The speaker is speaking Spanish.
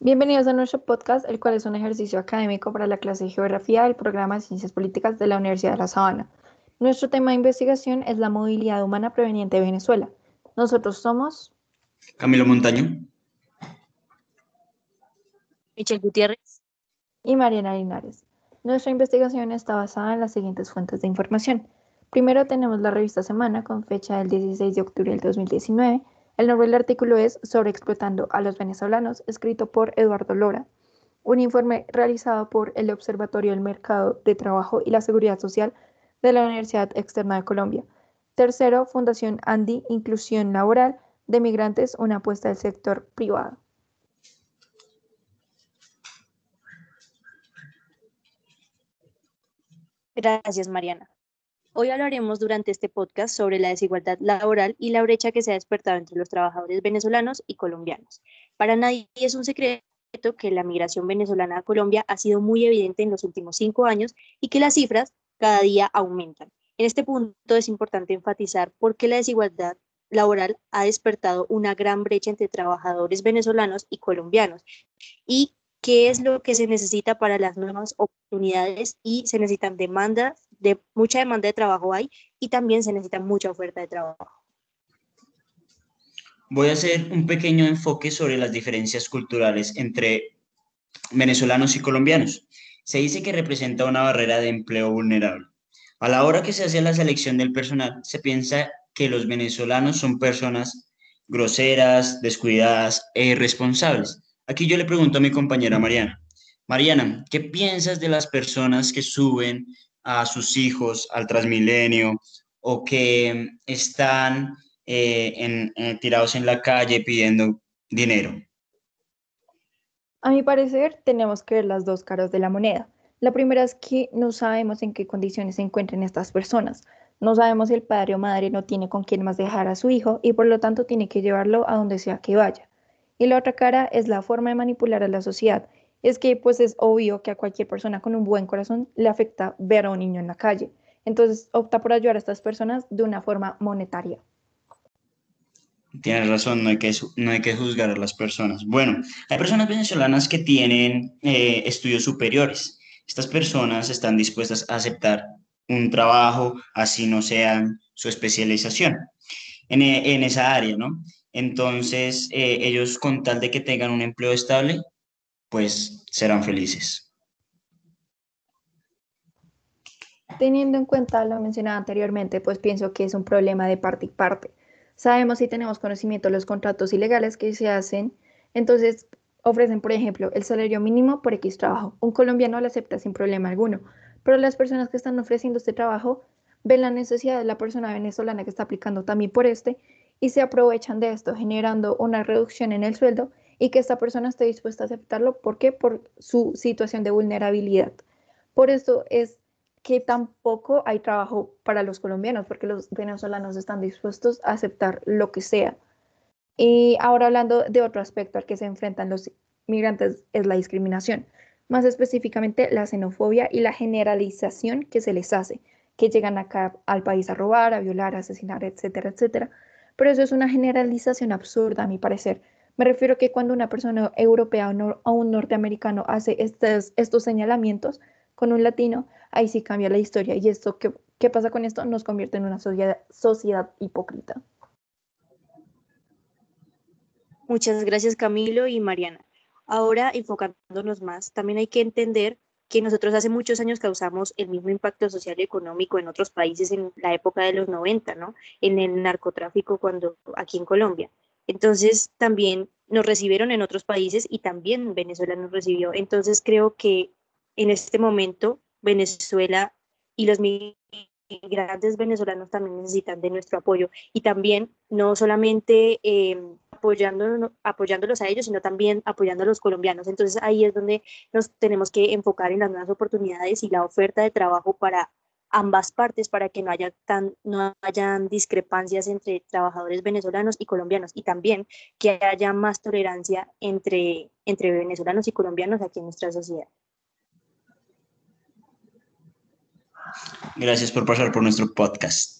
Bienvenidos a nuestro podcast, el cual es un ejercicio académico para la clase de Geografía del programa de Ciencias Políticas de la Universidad de La Sabana. Nuestro tema de investigación es la movilidad humana proveniente de Venezuela. Nosotros somos Camilo Montaño, Michelle Gutiérrez y Mariana Linares. Nuestra investigación está basada en las siguientes fuentes de información. Primero tenemos la revista Semana con fecha del 16 de octubre del 2019 el nombre del artículo es Sobre explotando a los venezolanos, escrito por Eduardo Lora, un informe realizado por el Observatorio del Mercado de Trabajo y la Seguridad Social de la Universidad Externa de Colombia. Tercero, Fundación Andy, Inclusión Laboral de Migrantes, una apuesta del sector privado. Gracias, Mariana. Hoy hablaremos durante este podcast sobre la desigualdad laboral y la brecha que se ha despertado entre los trabajadores venezolanos y colombianos. Para nadie es un secreto que la migración venezolana a Colombia ha sido muy evidente en los últimos cinco años y que las cifras cada día aumentan. En este punto es importante enfatizar por qué la desigualdad laboral ha despertado una gran brecha entre trabajadores venezolanos y colombianos y qué es lo que se necesita para las nuevas oportunidades y se necesitan demandas de mucha demanda de trabajo hay y también se necesita mucha oferta de trabajo. Voy a hacer un pequeño enfoque sobre las diferencias culturales entre venezolanos y colombianos. Se dice que representa una barrera de empleo vulnerable. A la hora que se hace la selección del personal, se piensa que los venezolanos son personas groseras, descuidadas e irresponsables. Aquí yo le pregunto a mi compañera Mariana. Mariana, ¿qué piensas de las personas que suben a sus hijos al Transmilenio o que están eh, eh, tirados en la calle pidiendo dinero? A mi parecer, tenemos que ver las dos caras de la moneda. La primera es que no sabemos en qué condiciones se encuentran estas personas. No sabemos si el padre o madre no tiene con quién más dejar a su hijo y por lo tanto tiene que llevarlo a donde sea que vaya. Y la otra cara es la forma de manipular a la sociedad es que pues es obvio que a cualquier persona con un buen corazón le afecta ver a un niño en la calle. Entonces opta por ayudar a estas personas de una forma monetaria. Tienes razón, no hay, que, no hay que juzgar a las personas. Bueno, hay personas venezolanas que tienen eh, estudios superiores. Estas personas están dispuestas a aceptar un trabajo, así no sea su especialización en, en esa área, ¿no? Entonces, eh, ellos con tal de que tengan un empleo estable, pues serán felices. Teniendo en cuenta lo mencionado anteriormente, pues pienso que es un problema de parte y parte. Sabemos si tenemos conocimiento de los contratos ilegales que se hacen, entonces ofrecen, por ejemplo, el salario mínimo por X trabajo. Un colombiano lo acepta sin problema alguno, pero las personas que están ofreciendo este trabajo ven la necesidad de la persona venezolana que está aplicando también por este y se aprovechan de esto, generando una reducción en el sueldo y que esta persona esté dispuesta a aceptarlo. ¿Por qué? Por su situación de vulnerabilidad. Por eso es que tampoco hay trabajo para los colombianos, porque los venezolanos están dispuestos a aceptar lo que sea. Y ahora hablando de otro aspecto al que se enfrentan los migrantes es la discriminación, más específicamente la xenofobia y la generalización que se les hace, que llegan acá al país a robar, a violar, a asesinar, etcétera, etcétera. Pero eso es una generalización absurda, a mi parecer, me refiero a que cuando una persona europea o, un norteamericano hace estos, señalamientos con un latino, ahí sí cambia la historia. ¿Y esto qué, qué pasa con esto? Nos convierte en una sociedad, sociedad hipócrita. Muchas gracias Camilo y Mariana. Ahora, enfocándonos más, también hay que entender que nosotros hace muchos años causamos el mismo impacto social y económico en otros países en la época de los 90, ¿no? En el narcotráfico cuando aquí en Colombia. Entonces también nos recibieron en otros países y también Venezuela nos recibió. Entonces creo que en este momento Venezuela y los migrantes venezolanos también necesitan de nuestro apoyo y también no solamente eh, apoyándolos a ellos, sino también apoyando a los colombianos. Entonces ahí es donde nos tenemos que enfocar en las nuevas oportunidades y la oferta de trabajo para ambas partes para que no haya tan no hayan discrepancias entre trabajadores venezolanos y colombianos y también que haya más tolerancia entre entre venezolanos y colombianos aquí en nuestra sociedad. Gracias por pasar por nuestro podcast.